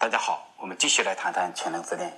大家好，我们继续来谈谈全能自恋。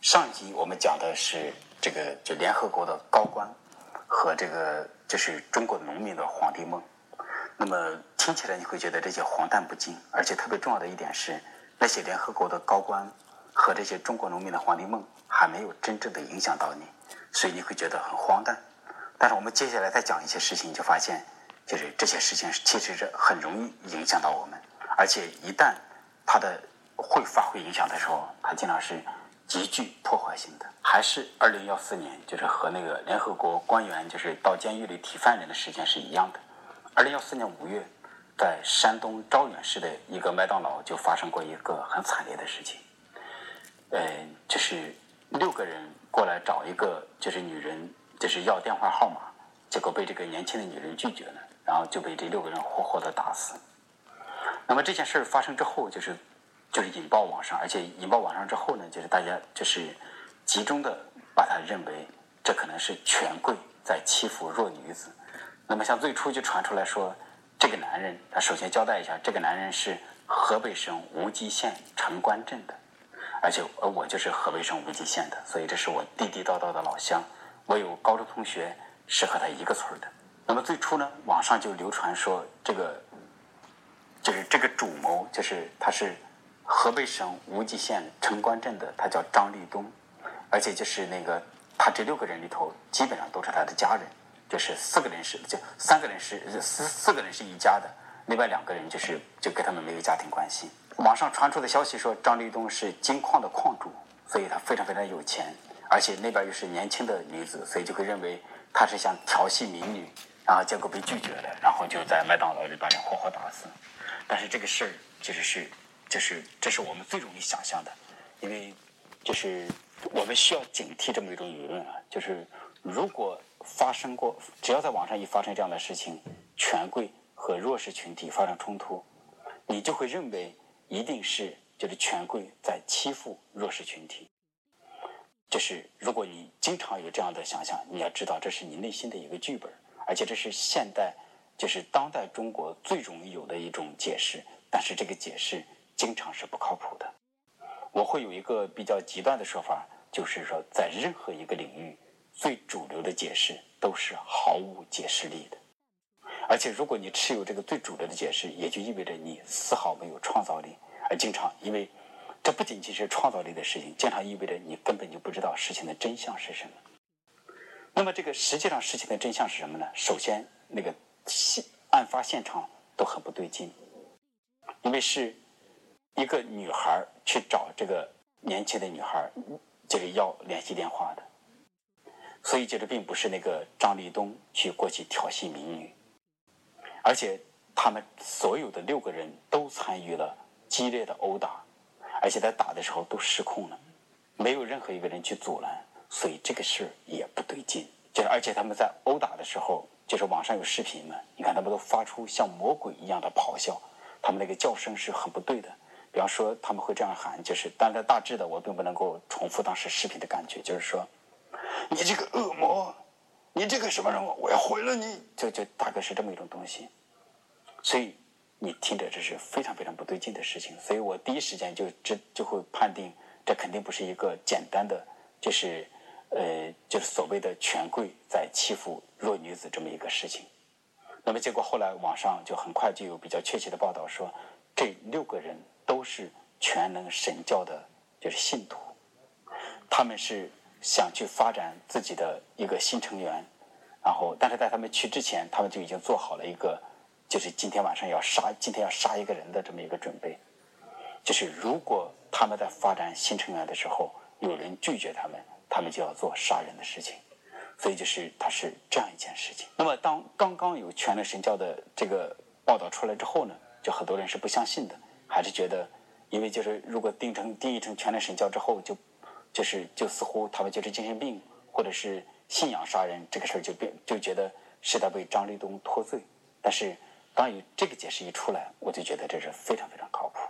上集我们讲的是这个就联合国的高官和这个就是中国农民的皇帝梦。那么听起来你会觉得这些荒诞不经，而且特别重要的一点是，那些联合国的高官和这些中国农民的皇帝梦还没有真正的影响到你，所以你会觉得很荒诞。但是我们接下来再讲一些事情，你就发现就是这些事情其实是很容易影响到我们，而且一旦它的会发挥影响的时候，它经常是极具破坏性的。还是二零幺四年，就是和那个联合国官员就是到监狱里提犯人的时间是一样的。二零幺四年五月，在山东招远市的一个麦当劳就发生过一个很惨烈的事情。呃，就是六个人过来找一个就是女人，就是要电话号码，结果被这个年轻的女人拒绝了，然后就被这六个人活活的打死。那么这件事发生之后，就是。就是引爆网上，而且引爆网上之后呢，就是大家就是集中的把它认为这可能是权贵在欺负弱女子。那么像最初就传出来说，这个男人，他首先交代一下，这个男人是河北省无极县城关镇的，而且而我就是河北省无极县的，所以这是我地地道道的老乡。我有高中同学是和他一个村的。那么最初呢，网上就流传说这个就是这个主谋，就是他是。河北省无极县城关镇的，他叫张立东，而且就是那个他这六个人里头，基本上都是他的家人，就是四个人是就三个人是四四个人是一家的，另外两个人就是就跟他们没有家庭关系。网上传出的消息说张立东是金矿的矿主，所以他非常非常有钱，而且那边又是年轻的女子，所以就会认为他是想调戏民女，然后结果被拒绝了，然后就在麦当劳里把人活活打死。但是这个事儿其实是。就是这是我们最容易想象的，因为就是我们需要警惕这么一种舆论啊，就是如果发生过，只要在网上一发生这样的事情，权贵和弱势群体发生冲突，你就会认为一定是就是权贵在欺负弱势群体。就是如果你经常有这样的想象，你要知道这是你内心的一个剧本，而且这是现代就是当代中国最容易有的一种解释，但是这个解释。经常是不靠谱的。我会有一个比较极端的说法，就是说，在任何一个领域，最主流的解释都是毫无解释力的。而且，如果你持有这个最主流的解释，也就意味着你丝毫没有创造力。而经常，因为这不仅仅是创造力的事情，经常意味着你根本就不知道事情的真相是什么。那么，这个实际上事情的真相是什么呢？首先，那个现案发现场都很不对劲，因为是。一个女孩去找这个年轻的女孩，就是要联系电话的，所以就是并不是那个张立东去过去调戏民女，而且他们所有的六个人都参与了激烈的殴打，而且在打的时候都失控了，没有任何一个人去阻拦，所以这个事也不对劲。就是而且他们在殴打的时候，就是网上有视频嘛，你看他们都发出像魔鬼一样的咆哮，他们那个叫声是很不对的。比方说，他们会这样喊，就是，但是大致的，我并不能够重复当时视频的感觉，就是说，你这个恶魔，你这个什么人，我要毁了你，就就大概是这么一种东西。所以你听着，这是非常非常不对劲的事情。所以我第一时间就就就会判定，这肯定不是一个简单的，就是呃，就是所谓的权贵在欺负弱女子这么一个事情。那么结果后来网上就很快就有比较确切的报道说，这六个人。都是全能神教的，就是信徒，他们是想去发展自己的一个新成员，然后，但是在他们去之前，他们就已经做好了一个，就是今天晚上要杀，今天要杀一个人的这么一个准备，就是如果他们在发展新成员的时候，有人拒绝他们，他们就要做杀人的事情，所以就是他是这样一件事情。那么，当刚刚有全能神教的这个报道出来之后呢，就很多人是不相信的。还是觉得，因为就是如果定成定义成全能神教之后，就就是就似乎他们就是精神病，或者是信仰杀人这个事儿就变就觉得是在为张立东脱罪。但是当有这个解释一出来，我就觉得这是非常非常靠谱。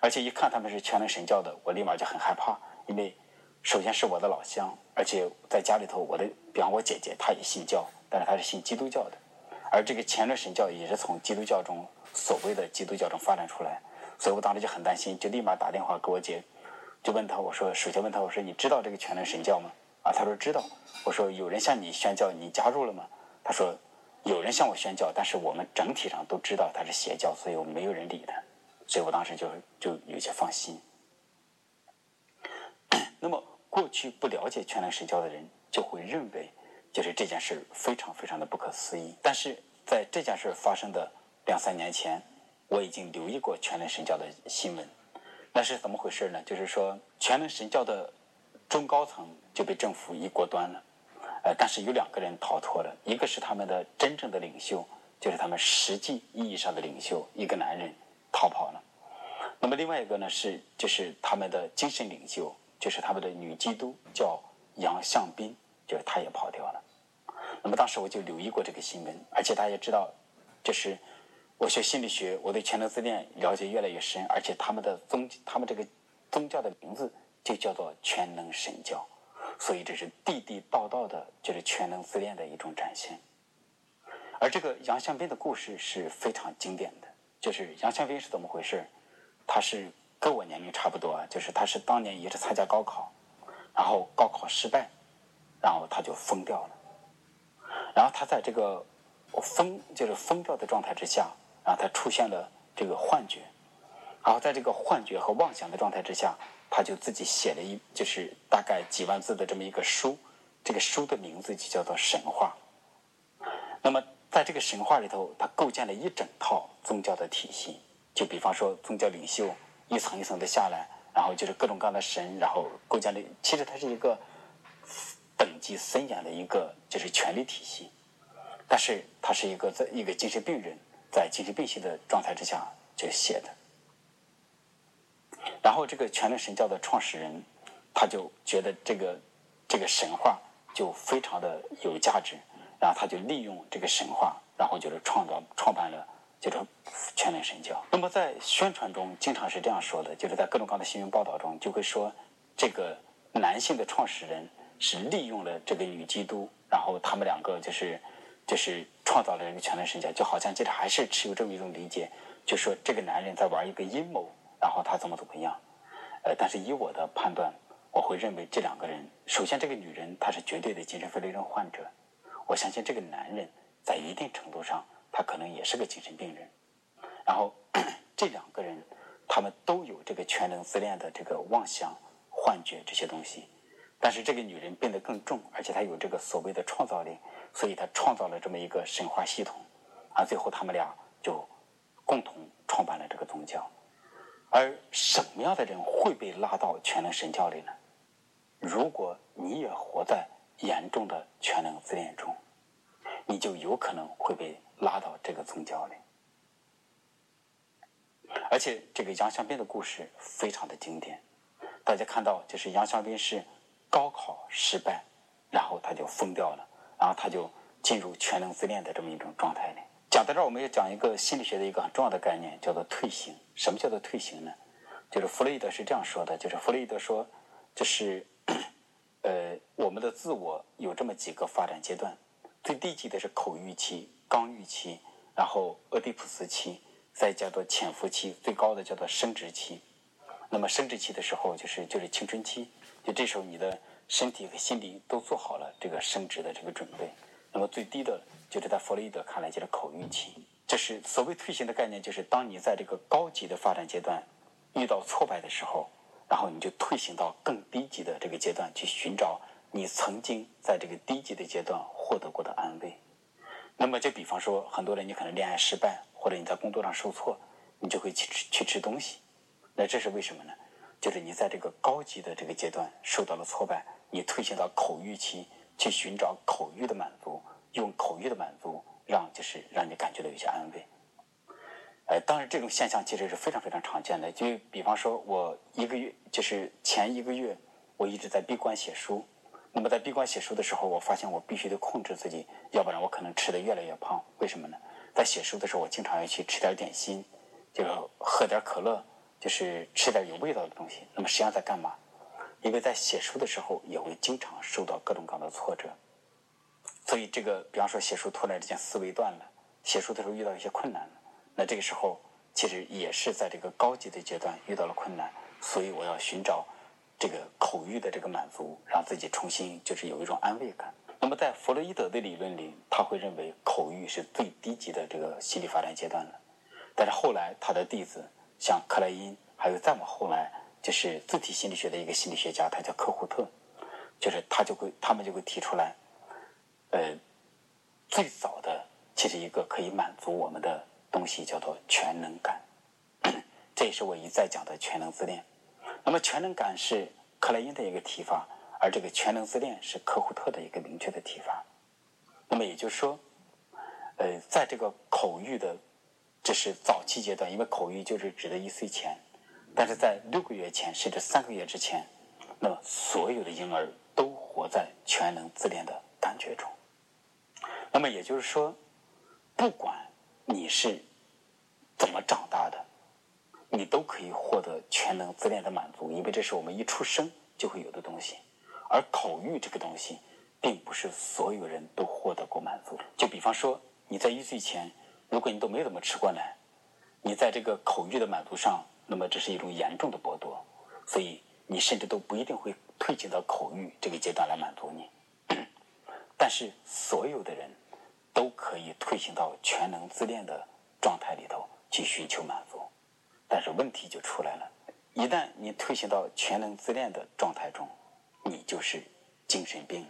而且一看他们是全能神教的，我立马就很害怕，因为首先是我的老乡，而且在家里头，我的比方我姐姐她也信教，但是她是信基督教的，而这个全能神教也是从基督教中。所谓的基督教中发展出来，所以我当时就很担心，就立马打电话给我姐，就问他，我说首先问他，我说你知道这个全能神教吗？啊，他说知道。我说有人向你宣教，你加入了吗？他说有人向我宣教，但是我们整体上都知道他是邪教，所以我们没有人理他。所以我当时就就有些放心。那么过去不了解全能神教的人就会认为，就是这件事非常非常的不可思议。但是在这件事发生的两三年前，我已经留意过全能神教的新闻。那是怎么回事呢？就是说全能神教的中高层就被政府一锅端了。呃，但是有两个人逃脱了，一个是他们的真正的领袖，就是他们实际意义上的领袖，一个男人逃跑了。那么另外一个呢是就是他们的精神领袖。就是他们的女基督叫杨向斌，就是他也跑掉了。那么当时我就留意过这个新闻，而且大家知道，就是我学心理学，我对全能自恋了解越来越深，而且他们的宗，他们这个宗教的名字就叫做全能神教，所以这是地地道道的，就是全能自恋的一种展现。而这个杨向斌的故事是非常经典的，就是杨向斌是怎么回事？他是。跟我年龄差不多，就是他是当年也是参加高考，然后高考失败，然后他就疯掉了。然后他在这个疯就是疯掉的状态之下，然后他出现了这个幻觉，然后在这个幻觉和妄想的状态之下，他就自己写了一就是大概几万字的这么一个书，这个书的名字就叫做神话。那么在这个神话里头，他构建了一整套宗教的体系，就比方说宗教领袖。一层一层的下来，然后就是各种各样的神，然后构建的。其实它是一个等级森严的一个就是权力体系，但是他是一个在一个精神病人在精神病系的状态之下就写的。然后这个全能神教的创始人，他就觉得这个这个神话就非常的有价值，然后他就利用这个神话，然后就是创造创办了。就是全能神教。那么在宣传中，经常是这样说的，就是在各种各样的新闻报道中，就会说这个男性的创始人是利用了这个女基督，然后他们两个就是就是创造了这个全能神教，就好像其实还是持有这么一种理解，就说这个男人在玩一个阴谋，然后他怎么怎么样。呃，但是以我的判断，我会认为这两个人，首先这个女人她是绝对的精神分裂症患者，我相信这个男人在一定程度上。他可能也是个精神病人，然后 这两个人，他们都有这个全能自恋的这个妄想、幻觉这些东西，但是这个女人变得更重，而且她有这个所谓的创造力，所以她创造了这么一个神话系统，而最后他们俩就共同创办了这个宗教。而什么样的人会被拉到全能神教里呢？如果你也活在严重的全能自恋中，你就有可能会被。拉到这个宗教里，而且这个杨向斌的故事非常的经典。大家看到，就是杨向斌是高考失败，然后他就疯掉了，然后他就进入全能自恋的这么一种状态里。讲到这儿，我们要讲一个心理学的一个很重要的概念，叫做退行。什么叫做退行呢？就是弗洛伊德是这样说的，就是弗洛伊德说，就是呃，我们的自我有这么几个发展阶段，最低级的是口欲期。刚欲期，然后俄狄浦斯期，再叫做潜伏期，最高的叫做生殖期。那么生殖期的时候，就是就是青春期，就这时候你的身体和心理都做好了这个生殖的这个准备。那么最低的，就是在弗洛伊德看来就是口欲期。这是所谓退行的概念，就是当你在这个高级的发展阶段遇到挫败的时候，然后你就退行到更低级的这个阶段去寻找你曾经在这个低级的阶段获得过的安慰。那么，就比方说，很多人你可能恋爱失败，或者你在工作上受挫，你就会去吃去吃东西。那这是为什么呢？就是你在这个高级的这个阶段受到了挫败，你退行到口欲期，去寻找口欲的满足，用口欲的满足让就是让你感觉到有些安慰。呃，当然这种现象其实是非常非常常见的。就比方说，我一个月就是前一个月，我一直在闭关写书。那么在闭关写书的时候，我发现我必须得控制自己，要不然我可能吃的越来越胖。为什么呢？在写书的时候，我经常要去吃点点心，就喝点可乐，就是吃点有味道的东西。那么实际上在干嘛？因为在写书的时候也会经常受到各种各样的挫折，所以这个比方说写书突然之间思维断了，写书的时候遇到一些困难了，那这个时候其实也是在这个高级的阶段遇到了困难，所以我要寻找这个口欲的这个满足，让自己重新就是有一种安慰感。那么在弗洛伊德的理论里，他会认为口欲是最低级的这个心理发展阶段了。但是后来他的弟子像克莱因，还有再往后来就是自体心理学的一个心理学家，他叫科胡特，就是他就会他们就会提出来，呃，最早的其实一个可以满足我们的。东西叫做全能感，这也是我一再讲的全能自恋。那么全能感是克莱因的一个提法，而这个全能自恋是科胡特的一个明确的提法。那么也就是说，呃，在这个口欲的这是早期阶段，因为口欲就是指的一岁前，但是在六个月前甚至三个月之前，那么所有的婴儿都活在全能自恋的感觉中。那么也就是说，不管。你是怎么长大的？你都可以获得全能自恋的满足，因为这是我们一出生就会有的东西。而口欲这个东西，并不是所有人都获得过满足。就比方说，你在一岁前，如果你都没怎么吃过奶，你在这个口欲的满足上，那么这是一种严重的剥夺，所以你甚至都不一定会推进到口欲这个阶段来满足你。但是所有的人。都可以退行到全能自恋的状态里头去寻求满足，但是问题就出来了：一旦你退行到全能自恋的状态中，你就是精神病。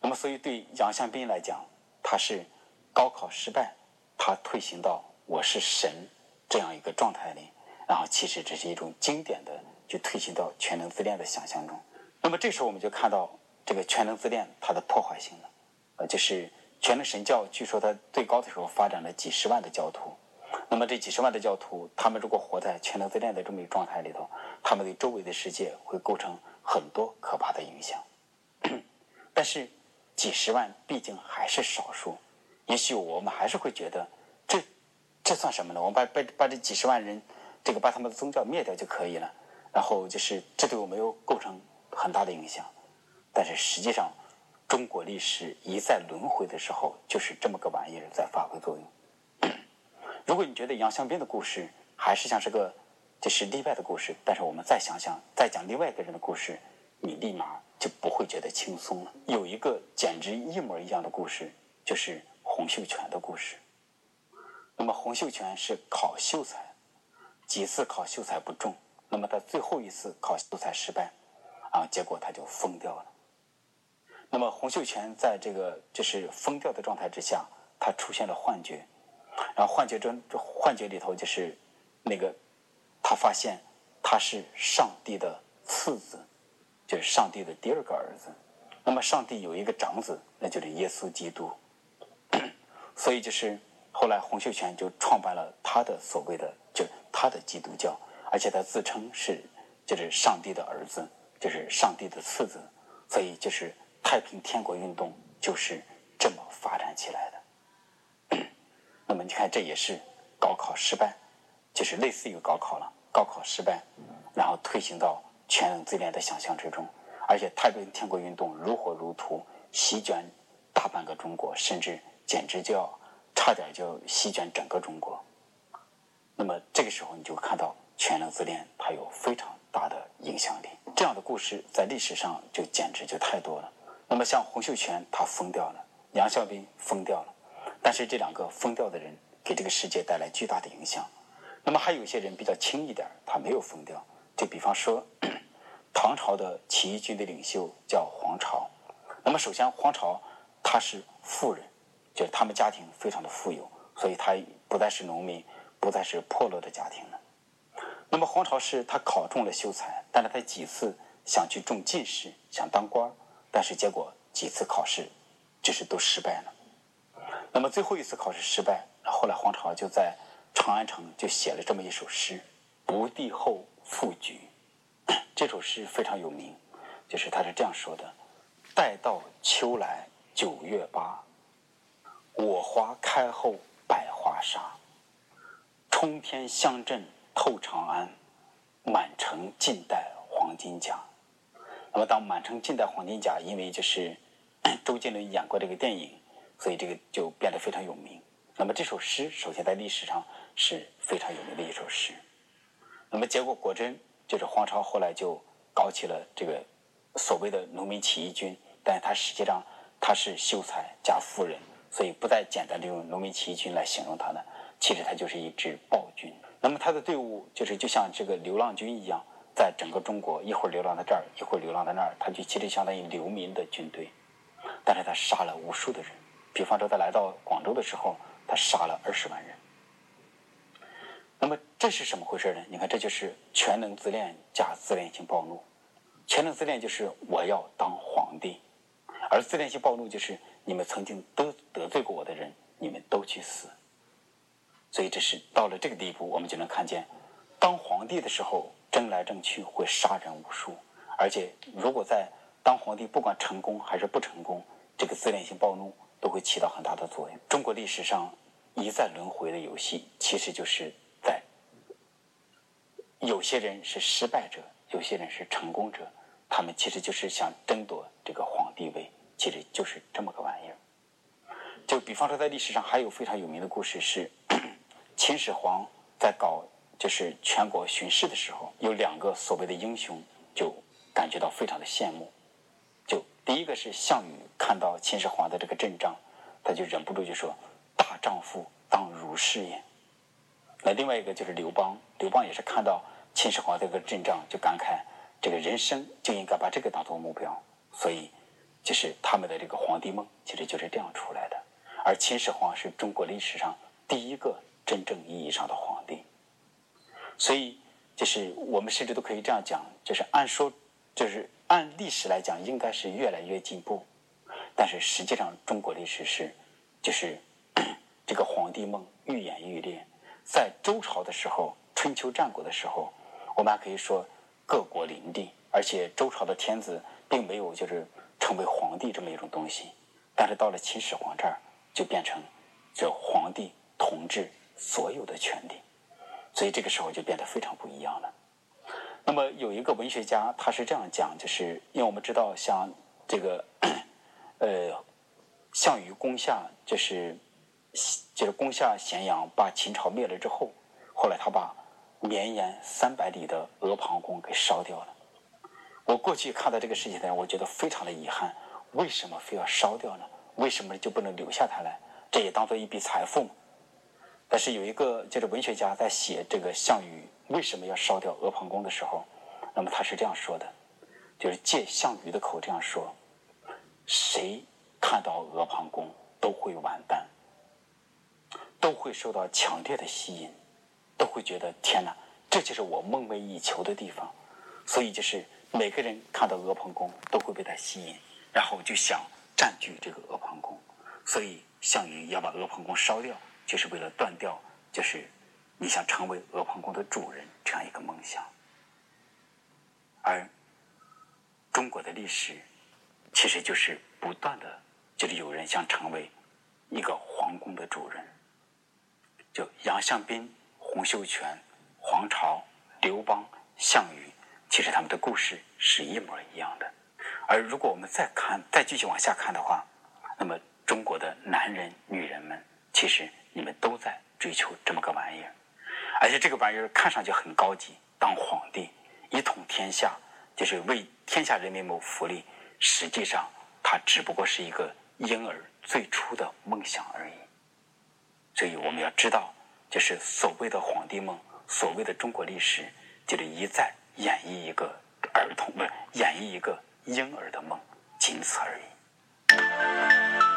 那么，所以对杨向斌来讲，他是高考失败，他退行到我是神这样一个状态里，然后其实这是一种经典的就退行到全能自恋的想象中。那么这时候我们就看到这个全能自恋它的破坏性了。呃，就是全能神教，据说它最高的时候发展了几十万的教徒。那么这几十万的教徒，他们如果活在全能自恋的这么一个状态里头，他们对周围的世界会构成很多可怕的影响。但是几十万毕竟还是少数，也许我们还是会觉得，这这算什么呢？我们把把把这几十万人，这个把他们的宗教灭掉就可以了。然后就是这对我没有构成很大的影响。但是实际上。中国历史一再轮回的时候，就是这么个玩意儿在发挥作用。如果你觉得杨向斌的故事还是像是个就是例外的故事，但是我们再想想，再讲另外一个人的故事，你立马就不会觉得轻松了。有一个简直一模一样的故事，就是洪秀全的故事。那么洪秀全是考秀才，几次考秀才不中，那么他最后一次考秀才失败，啊，结果他就疯掉了。那么洪秀全在这个就是疯掉的状态之下，他出现了幻觉，然后幻觉中，幻觉里头就是那个他发现他是上帝的次子，就是上帝的第二个儿子。那么上帝有一个长子，那就是耶稣基督。所以就是后来洪秀全就创办了他的所谓的就他的基督教，而且他自称是就是上帝的儿子，就是上帝的次子，所以就是。太平天国运动就是这么发展起来的。那么你看，这也是高考失败，就是类似于高考了。高考失败，然后推行到全人自恋的想象之中，而且太平天国运动如火如荼，席卷大半个中国，甚至简直就要差点就席卷整个中国。那么这个时候，你就看到全能自恋它有非常大的影响力。这样的故事在历史上就简直就太多了。那么像洪秀全，他疯掉了；杨孝斌疯掉了。但是这两个疯掉的人给这个世界带来巨大的影响。那么还有一些人比较轻一点，他没有疯掉。就比方说，唐朝的起义军的领袖叫黄巢。那么首先，黄巢他是富人，就是他们家庭非常的富有，所以他不再是农民，不再是破落的家庭了。那么黄巢是他考中了秀才，但是他几次想去中进士，想当官。但是结果几次考试就是都失败了。那么最后一次考试失败，后来黄巢就在长安城就写了这么一首诗：“不第后复举。” 这首诗非常有名，就是他是这样说的：“待到秋来九月八，我花开后百花杀。冲天香阵透长安，满城尽带黄金甲。”那么，当满城尽带黄金甲，因为就是 周杰伦演过这个电影，所以这个就变得非常有名。那么这首诗首先在历史上是非常有名的一首诗。那么结果果真就是黄巢后来就搞起了这个所谓的农民起义军，但他实际上他是秀才加夫人，所以不再简单的用农民起义军来形容他呢。其实他就是一支暴军。那么他的队伍就是就像这个流浪军一样，在整个中国一会儿流浪在这儿，一会儿流浪在那儿，他就其实相当于流民的军队。但是他杀了无数的人，比方说他来到广州的时候，他杀了二十万人。那么这是什么回事呢？你看，这就是全能自恋加自恋性暴怒。全能自恋就是我要当皇帝，而自恋性暴怒就是你们曾经都得罪过我的人，你们都去死。所以这是到了这个地步，我们就能看见，当皇帝的时候争来争去会杀人无数，而且如果在当皇帝不管成功还是不成功，这个自恋性暴怒都会起到很大的作用。中国历史上一再轮回的游戏，其实就是在有些人是失败者，有些人是成功者，他们其实就是想争夺这个皇帝位，其实就是这么个玩意儿。就比方说，在历史上还有非常有名的故事是，秦始皇在搞就是全国巡视的时候，有两个所谓的英雄就感觉到非常的羡慕。就第一个是项羽看到秦始皇的这个阵仗，他就忍不住就说：“大丈夫当如是也。”那另外一个就是刘邦，刘邦也是看到秦始皇这个阵仗，就感慨：“这个人生就应该把这个当做目标。”所以，就是他们的这个皇帝梦，其实就是这样出来的。而秦始皇是中国历史上第一个真正意义上的皇帝，所以就是我们甚至都可以这样讲，就是按说，就是。按历史来讲，应该是越来越进步，但是实际上，中国历史是，就是 这个皇帝梦愈演愈烈。在周朝的时候，春秋战国的时候，我们还可以说各国林地，而且周朝的天子并没有就是成为皇帝这么一种东西。但是到了秦始皇这儿，就变成这皇帝统治所有的权利，所以这个时候就变得非常不一样了。那么有一个文学家，他是这样讲，就是因为我们知道，像这个，呃，项羽攻下，就是就是攻下咸阳，把秦朝灭了之后，后来他把绵延三百里的阿房宫给烧掉了。我过去看到这个事情呢，我觉得非常的遗憾，为什么非要烧掉呢？为什么就不能留下它呢？这也当做一笔财富。但是有一个就是文学家在写这个项羽。为什么要烧掉阿房宫的时候，那么他是这样说的，就是借项羽的口这样说：谁看到阿房宫都会完蛋，都会受到强烈的吸引，都会觉得天哪，这就是我梦寐以求的地方。所以就是每个人看到阿房宫都会被它吸引，然后就想占据这个阿房宫。所以项羽要把阿房宫烧掉，就是为了断掉，就是。你想成为阿房宫的主人，这样一个梦想。而中国的历史，其实就是不断的，就是有人想成为一个皇宫的主人。就杨向斌、洪秀全、黄巢、刘邦、项羽，其实他们的故事是一模一样的。而如果我们再看，再继续往下看的话，那么中国的男人、女人们，其实你们都在追求这么个玩意儿。而且这个玩意儿看上去很高级，当皇帝一统天下，就是为天下人民谋福利。实际上，它只不过是一个婴儿最初的梦想而已。所以我们要知道，就是所谓的皇帝梦，所谓的中国历史，就是一再演绎一个儿童，不是演绎一个婴儿的梦，仅此而已。